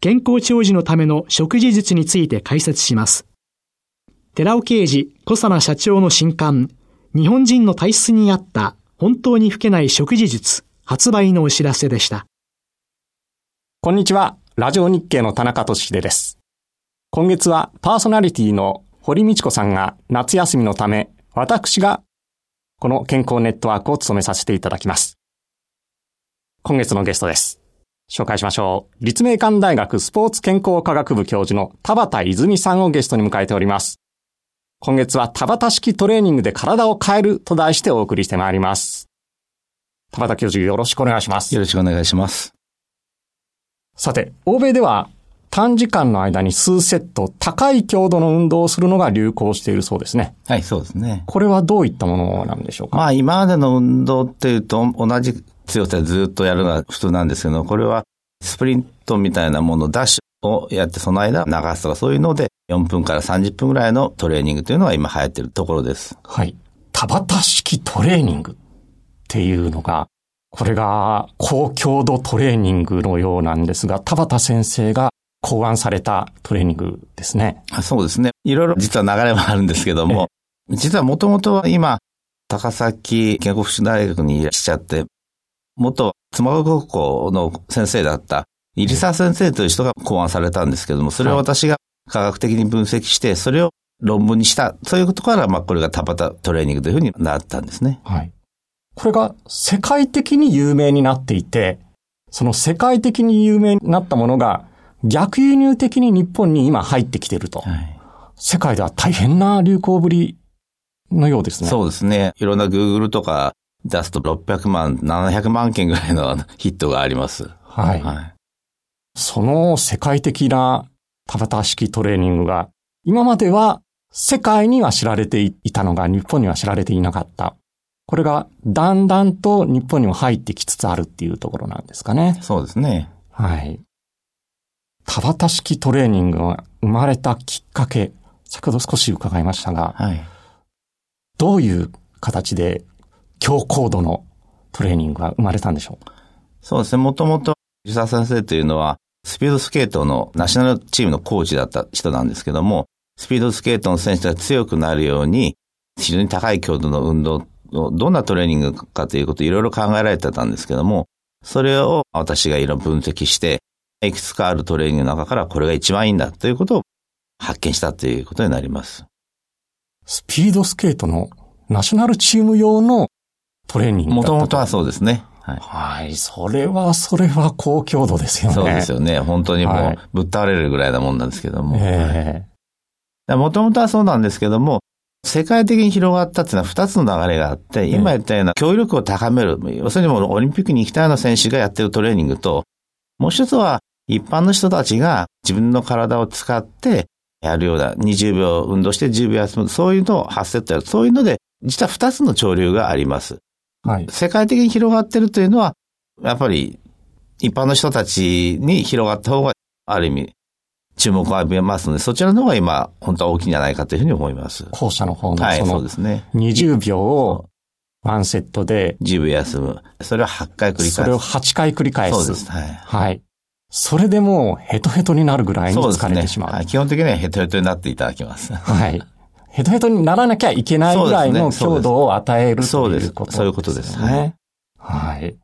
健康長寿のための食事術について解説します。寺尾啓治小佐奈社長の新刊、日本人の体質に合った本当に老けない食事術発売のお知らせでした。こんにちは。ラジオ日経の田中俊秀です。今月はパーソナリティの堀道子さんが夏休みのため、私がこの健康ネットワークを務めさせていただきます。今月のゲストです。紹介しましょう。立命館大学スポーツ健康科学部教授の田畑泉さんをゲストに迎えております。今月は田畑式トレーニングで体を変えると題してお送りしてまいります。田畑教授よろしくお願いします。よろしくお願いします。さて、欧米では短時間の間に数セット高い強度の運動をするのが流行しているそうですね。はい、そうですね。これはどういったものなんでしょうか？まあ今までの運動っていうと同じ強さでずっとやるのが普通なんですけど、これはスプリントみたいなもの、ダッシュをやってその間流すとかそういうので4分から30分ぐらいのトレーニングというのが今流行っているところです。はい。田畑式トレーニングっていうのが、これが高強度トレーニングのようなんですが、田畑先生が考案されたトレーニングですね。そうですね。いろいろ実は流れもあるんですけども、実はもともとは今、高崎健康福祉大学にいらっしゃって、元妻川高校の先生だった入澤先生という人が考案されたんですけども、それを私が科学的に分析して、それを論文にした。そういうことから、まあ、これが田畑トレーニングというふうになったんですね。はい。これが世界的に有名になっていて、その世界的に有名になったものが逆輸入的に日本に今入ってきていると。はい、世界では大変な流行ぶりのようですね。そうですね。いろんな Google とか出すと600万、700万件ぐらいのヒットがあります。はい。はい、その世界的な田畑式トレーニングが、今までは世界には知られていたのが日本には知られていなかった。これがだんだんと日本にも入ってきつつあるっていうところなんですかね。そうですね。はい。田畑式トレーニングが生まれたきっかけ、先ほど少し伺いましたが、はい、どういう形で強高度のトレーニングが生まれたんでしょうそうですね。もともと、吉沢先生というのは、スピードスケートのナショナルチームのコーチだった人なんですけども、スピードスケートの選手が強くなるように、非常に高い強度の運動をどんなトレーニングかということをいろいろ考えられてたんですけども、それを私がいろいろ分析して、いくつかあるトレーニングの中からこれが一番いいんだということを発見したということになります。スピードスケートのナショナルチーム用のトレーニングもともとはそうですね。はい。はい。それは、それは高強度ですよね。そうですよね。本当にもう、ぶっ倒れるぐらいなもんなんですけども。ええもともとはそうなんですけども、世界的に広がったっていうのは二つの流れがあって、今言ったような協力を高める、要するにもうオリンピックに行きたいような選手がやってるトレーニングと、もう一つは一般の人たちが自分の体を使ってやるような20秒運動して10秒休む、そういうのを8セットやる。そういうので、実は二つの潮流があります。はい。世界的に広がってるというのは、やっぱり一般の人たちに広がった方が、ある意味、注目を浴びますので、そちらの方が今、本当は大きいんじゃないかというふうに思います。後者の方の、はい、そうですね。20秒をワンセットで。10秒休む。それを8回繰り返す。それを8回繰り返す。そうです。はい。はい。それでもうヘトヘトになるぐらいに疲れてしまう。うね、はい。基本的にはヘトヘトになっていただきます。はい。ヘトヘトにならなきゃいけないぐらいの強度を与えるということですね。そういうことですね。はい。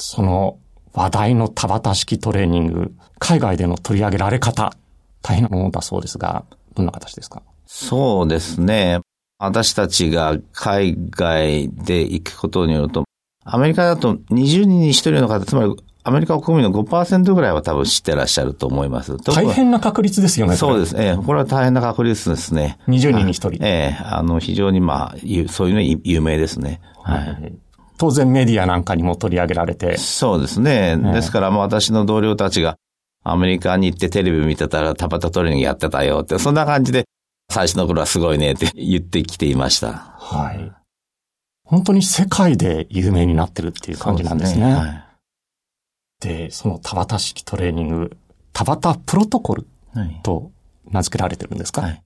その話題の田畑式トレーニング、海外での取り上げられ方、大変なものだそうですが、どんな形ですか？そうですね。私たちが海外で行くことによると、アメリカだと20人に1人の方、つまりアメリカ国民の5%ぐらいは多分知ってらっしゃると思います。大変な確率ですよね。そうです。ええ、これは大変な確率ですね。20人に1人。ええ、あの、非常にまあ、そういうの有名ですね。はい。当然メディアなんかにも取り上げられて。そうですね。ですから、まあ私の同僚たちがアメリカに行ってテレビ見てたらタバタトレーニングやってたよって、そんな感じで最初の頃はすごいねって言ってきていました。はい。本当に世界で有名になってるっていう感じなんですね。で、ねはい、その田畑式トレーニング、田畑プロトコルと名付けられてるんですか、はい、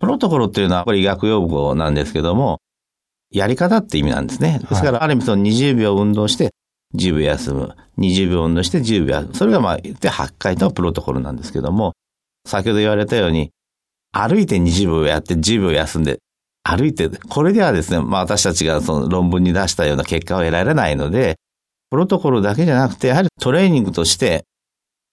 プロトコルっていうのはこれ医学用語なんですけども、やり方って意味なんですね。ですから、ある意味その20秒運動して10秒休む。20秒運動して10秒休む。それがまあ言って8回のプロトコルなんですけども、先ほど言われたように、歩いて20秒やって10秒休んで、歩いて、これではですね、まあ私たちがその論文に出したような結果を得られないので、プロトコルだけじゃなくて、やはりトレーニングとして、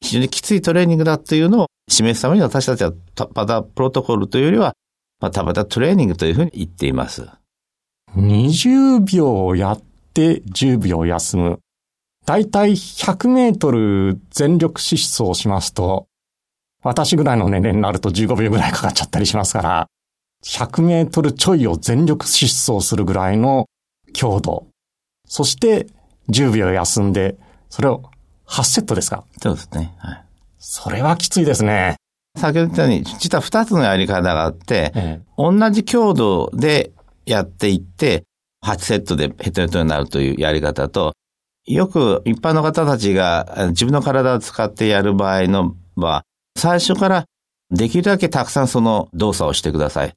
非常にきついトレーニングだっていうのを示すために私たちはまたプロトコルというよりは、またまたトレーニングというふうに言っています。20秒やって10秒休む。だいたい100メートル全力疾走しますと、私ぐらいの年齢になると15秒ぐらいかかっちゃったりしますから、100メートルちょいを全力疾走するぐらいの強度。そして10秒休んで、それを8セットですか？そうですね。はい。それはきついですね。先ほど言ったように、実は2つのやり方があって、ええ、同じ強度でやっていって、8セットでヘトヘトになるというやり方と、よく一般の方たちが自分の体を使ってやる場合のは、最初からできるだけたくさんその動作をしてください。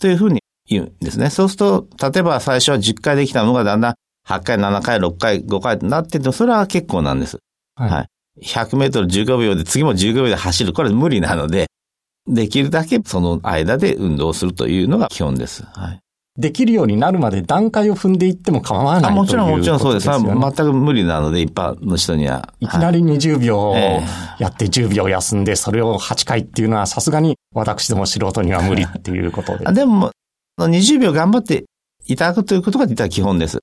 というふうに言うんですね。そうすると、例えば最初は10回できたのがだんだん8回、7回、6回、5回となってて、それは結構なんです。はい。はい、100メートル15秒で次も15秒で走る。これ無理なので、できるだけその間で運動するというのが基本です。はい。できるようになるまで段階を踏んでいっても構わないもちろんもちろんそうです。全く無理なので、一般の人には。いきなり20秒やって10秒休んで、それを8回っていうのはさすがに私ども素人には無理っていうことで。でも、20秒頑張っていただくということが実は基本です。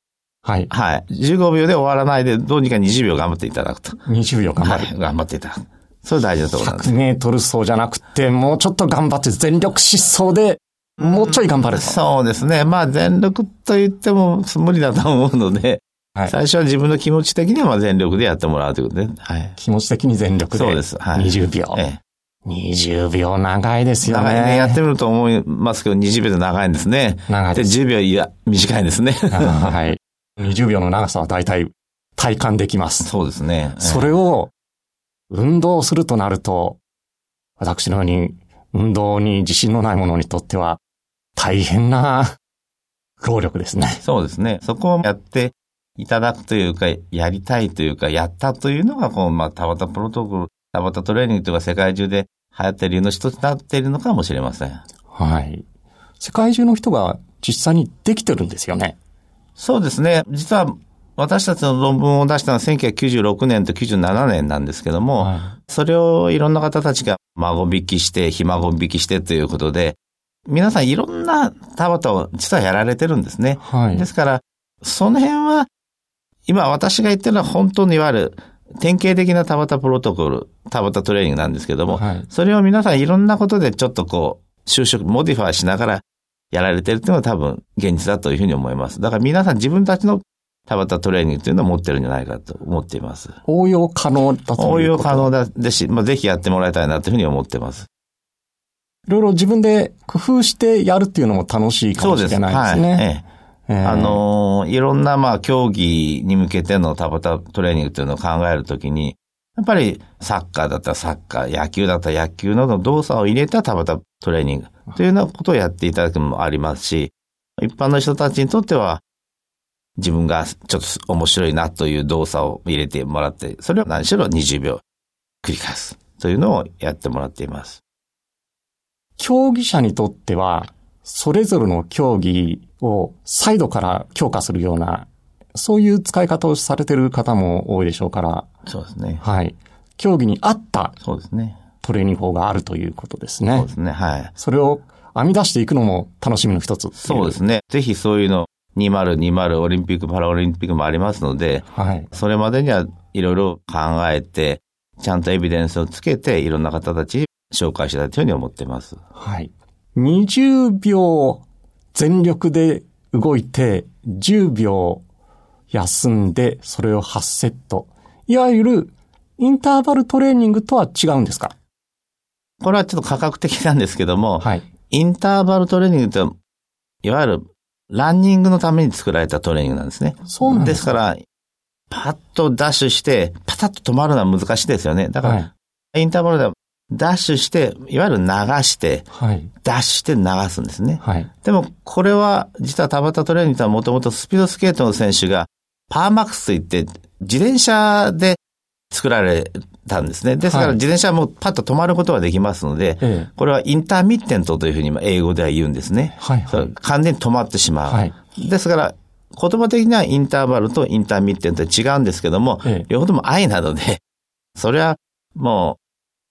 はい。はい。15秒で終わらないで、どうにか20秒頑張っていただくと。20秒頑張る。はい、頑張っていただく。それ大事なところなんです。100メートル走じゃなくて、もうちょっと頑張って全力疾走でもうちょい頑張ると。そうですね。まあ全力と言っても無理だと思うので、はい、最初は自分の気持ち的にはまあ全力でやってもらうということで、はい。気持ち的に全力で。そうです。はい。20秒。ええ。20秒長いですよね。長いね。やってみると思いますけど、20秒で長いんですね。長いです。で、10秒いや、短いんですね。はい。20秒の長さは大体体感できます。そうですね。それを運動するとなると、私のように運動に自信のない者にとっては、大変な 労力ですね。そうですね。そこをやっていただくというか、やりたいというか、やったというのが、この、まあ、田畑プロトコル、田畑トレーニングというか、世界中で流行っている理由の一つになっているのかもしれません。はい。世界中の人が実際にできてるんですよね。そうですね。実は、私たちの論文を出したのは1996年と97年なんですけども、はい、それをいろんな方たちが孫引きして、ひ孫引きしてということで、皆さんいろんな田畑を実はやられてるんですね。はい。ですから、その辺は、今私が言ってるのは本当にいわゆる典型的なタバタプロトコル、タバタトレーニングなんですけども、はい、それを皆さんいろんなことでちょっとこう、修飾、modify しながらやられてるっていうのは多分現実だというふうに思います。だから皆さん自分たちのタバタトレーニングというのを持ってるんじゃないかと思っています。応用可能だと応用可能だですし、まあ、ぜひやってもらいたいなというふうに思っています。いろいろ自分で工夫してやるっていうのも楽しいかもしれないですね。そうです。はい。ええあのー、いろんな、まあ、競技に向けてのタバタトレーニングっていうのを考えるときに、やっぱりサッカーだったらサッカー、野球だったら野球などの動作を入れたタバタトレーニングというようなことをやっていただくのもありますし、一般の人たちにとっては、自分がちょっと面白いなという動作を入れてもらって、それを何しろ20秒繰り返すというのをやってもらっています。競技者にとっては、それぞれの競技を再度から強化するようなそういう使い方をされてる方も多いでしょうから。そうですね。はい。競技に合った。そうですね。トレーニング法があるということですね。そうですね。はい。それを編み出していくのも楽しみの一つ。そうですね。ぜひそういうの、2020オリンピック、パラオリンピックもありますので、はい。それまでにはいろいろ考えて、ちゃんとエビデンスをつけて、いろんな方たちに紹介したいというふうに思っています。はい。20秒全力で動いて、10秒休んで、それを8セット。いわゆる、インターバルトレーニングとは違うんですか？これはちょっと価格的なんですけども、はい。インターバルトレーニングって、いわゆる、ランニングのために作られたトレーニングなんですね。そうなんですかですから、パッとダッシュして、パタッと止まるのは難しいですよね。だから、はい、インターバルではダッシュして、いわゆる流して、はい、ダッシュして流すんですね。はい、でも、これは、実は田畑トレーニングとはもともとスピードスケートの選手が、パーマックスといって、自転車で作られたんですね。ですから、自転車もパッと止まることができますので、はい、これはインターミッテントというふうに英語では言うんですね。はいはい、完全に止まってしまう。はい、ですから、言葉的にはインターバルとインターミッテント違うんですけども、ええ、両方とも愛なので、それはも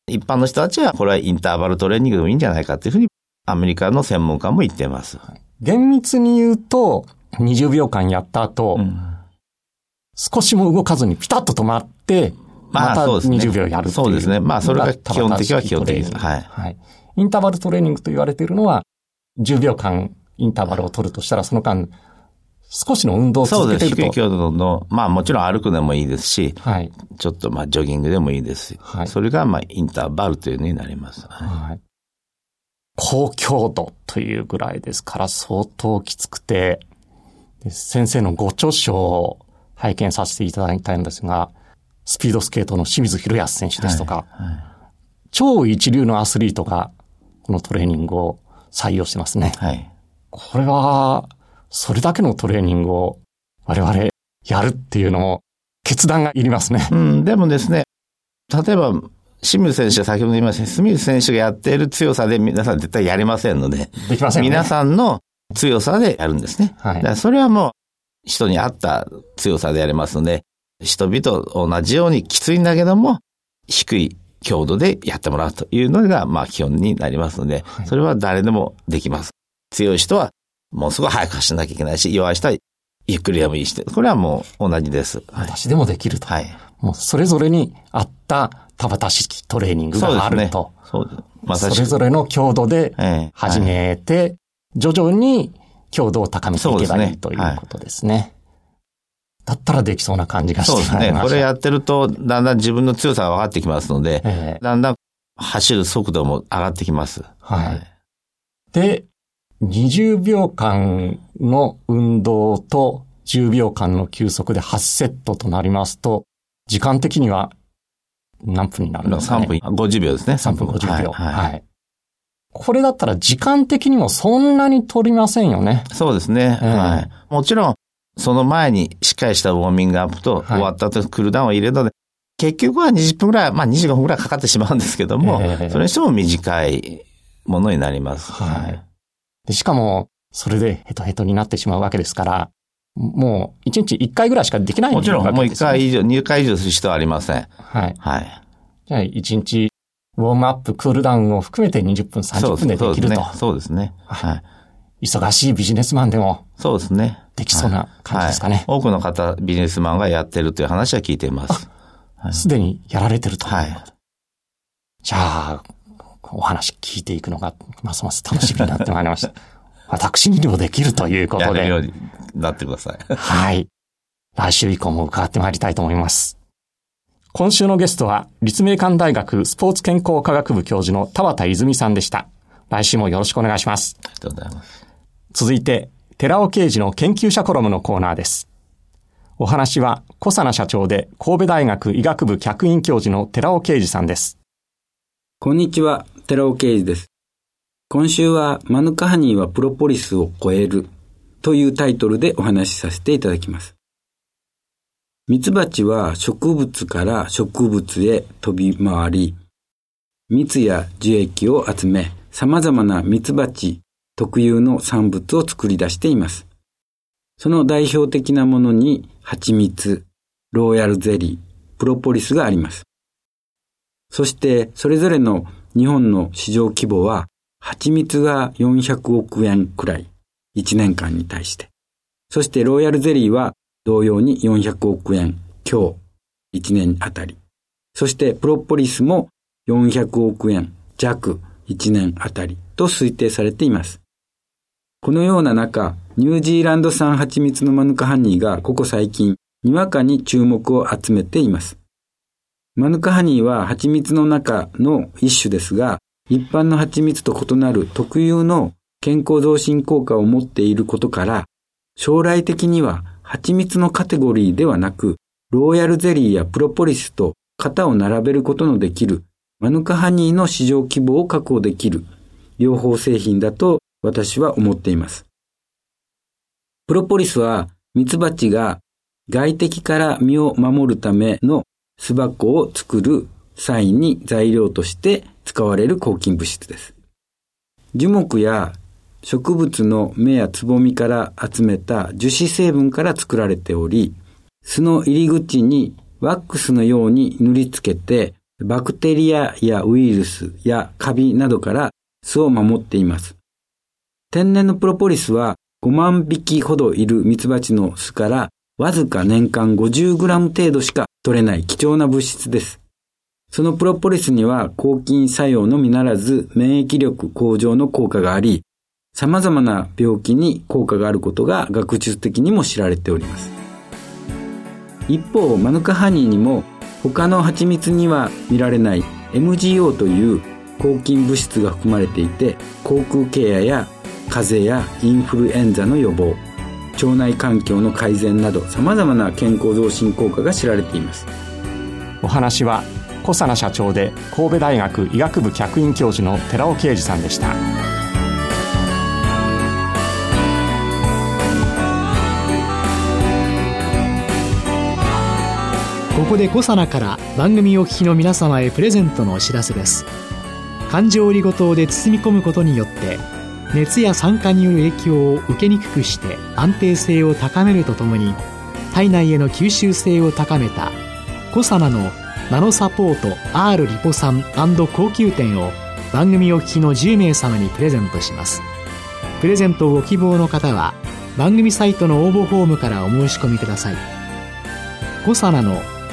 う、一般の人たちはこれはインターバルトレーニングでもいいんじゃないかというふうに、アメリカの専門家も言っています。厳密に言うと、20秒間やった後、うん、少しも動かずにピタッと止まって、また20秒やるそうですね。まあ、それが基本的は基本的です。はい。はい。インターバルトレーニングと言われているのは、10秒間インターバルを取るとしたら、その間、少しの運動を続けてると。そうです。低い強度の、まあもちろん歩くでもいいですし、はい。ちょっとまあジョギングでもいいですし、はい。それがまあインターバルというのになります。はい。高強度というぐらいですから相当きつくて、先生のご著書を拝見させていただきたいんですが、スピードスケートの清水博康選手ですとか、はいはい、超一流のアスリートがこのトレーニングを採用してますね。はい。これは、それだけのトレーニングを我々やるっていうのも決断がいりますね。うん、でもですね、例えば、清水選手、先ほど言いました、清水選手がやっている強さで皆さん絶対やりませんので。できませんね。皆さんの強さでやるんですね。はい。だからそれはもう人に合った強さでやりますので、人々と同じようにきついんだけども、低い強度でやってもらうというのが、まあ基本になりますので、はい、それは誰でもできます。強い人はもうすごい早く走らなきゃいけないし、弱い人はゆっくりでもいいし、これはもう同じです。私でもできると。はい。もうそれぞれに合った田畑式トレーニングがあると。そうですね。まそれぞれの強度で始めて、徐々に強度を高めていけばいいということですね。だったらできそうな感じがしてそうですね。これやってると、だんだん自分の強さが分かってきますので、えー、だんだん走る速度も上がってきます。はい。で、20秒間の運動と10秒間の休息で8セットとなりますと、時間的には何分になるんですかね ?3 分50秒ですね。3分50秒。はい。はい、これだったら時間的にもそんなに取りませんよね。そうですね。えー、はい。もちろん、その前にしっかりしたウォーミングアップと、終わった後クールダウンを入れるので、結局は20分ぐらい、まあ25分ぐらいかかってしまうんですけども、えー、それにしても短いものになります。はい。でしかも、それでヘトヘトになってしまうわけですから、もう1日1回ぐらいしかできないもちろん、もう1回以上、2回以上する人はありません。はい。はい。じゃあ1日、ウォームアップ、クールダウンを含めて20分、30分でできると。そうですね。はい。忙しいビジネスマンでも。そうですね。できそうな感じですかね。はい、多くの方、ビジネスマンがやってるという話は聞いています。すで、にやられてると。はい。じゃあ、お話聞いていくのが、ますます楽しみになってまいりました。私にもできるということで。やるようになってください。はい。来週以降も伺ってまいりたいと思います。今週のゲストは、立命館大学スポーツ健康科学部教授の田畑泉さんでした。来週もよろしくお願いします。ありがとうございます。続いて、寺尾啓治の研究者コラムのコーナーです。お話は、小佐奈社長で神戸大学医学部客員教授の寺尾啓治さんです。こんにちは、寺尾啓治です。今週は、マヌカハニーはプロポリスを超えるというタイトルでお話しさせていただきます。ミツバチは植物から植物へ飛び回り、蜜や樹液を集め、様々なミツバチ特有の産物を作り出しています。その代表的なものに蜂蜜、ローヤルゼリー、プロポリスがあります。そしてそれぞれの日本の市場規模は蜂蜜が400億円くらい、1年間に対して。そしてローヤルゼリーは同様に400億円強、1年あたり。そしてプロポリスも400億円弱、1年あたりと推定されています。このような中、ニュージーランド産蜂蜜のマヌカハニーがここ最近、にわかに注目を集めています。マヌカハニーは蜂蜜の中の一種ですが、一般の蜂蜜と異なる特有の健康増進効果を持っていることから、将来的には蜂蜜のカテゴリーではなく、ローヤルゼリーやプロポリスと型を並べることのできるマヌカハニーの市場規模を確保できる両方製品だと私は思っています。プロポリスはミツバチが外敵から身を守るための巣箱を作る際に材料として使われる抗菌物質です。樹木や植物の芽やつぼみから集めた樹脂成分から作られており、巣の入り口にワックスのように塗りつけて、バクテリアやウイルスやカビなどから巣を守っています。天然のプロポリスは5万匹ほどいるミツバチの巣からわずか年間 50g 程度しか取れない貴重な物質です。そのプロポリスには抗菌作用のみならず免疫力向上の効果があり、様々な病気に効果があることが学術的にも知られております。一方、マヌカハニーにも他の蜂蜜には見られない MGO という抗菌物質が含まれていて、口腔ケアや風邪やインフルエンザの予防、腸内環境の改善など様々な健康増進効果が知られています。お話は小佐奈社長で神戸大学医学部客員教授の寺尾啓二さんでした。ここでコサナから番組お聞きの皆様へプレゼントのお知らせです。環状オリゴ糖で包み込むことによって熱や酸化による影響を受けにくくして安定性を高めるとともに体内への吸収性を高めたコサナのナノサポート R リポ酸高級店を番組お聞きの10名様にプレゼントします。プレゼントをご希望の方は番組サイトの応募フォームからお申し込みください。コサナの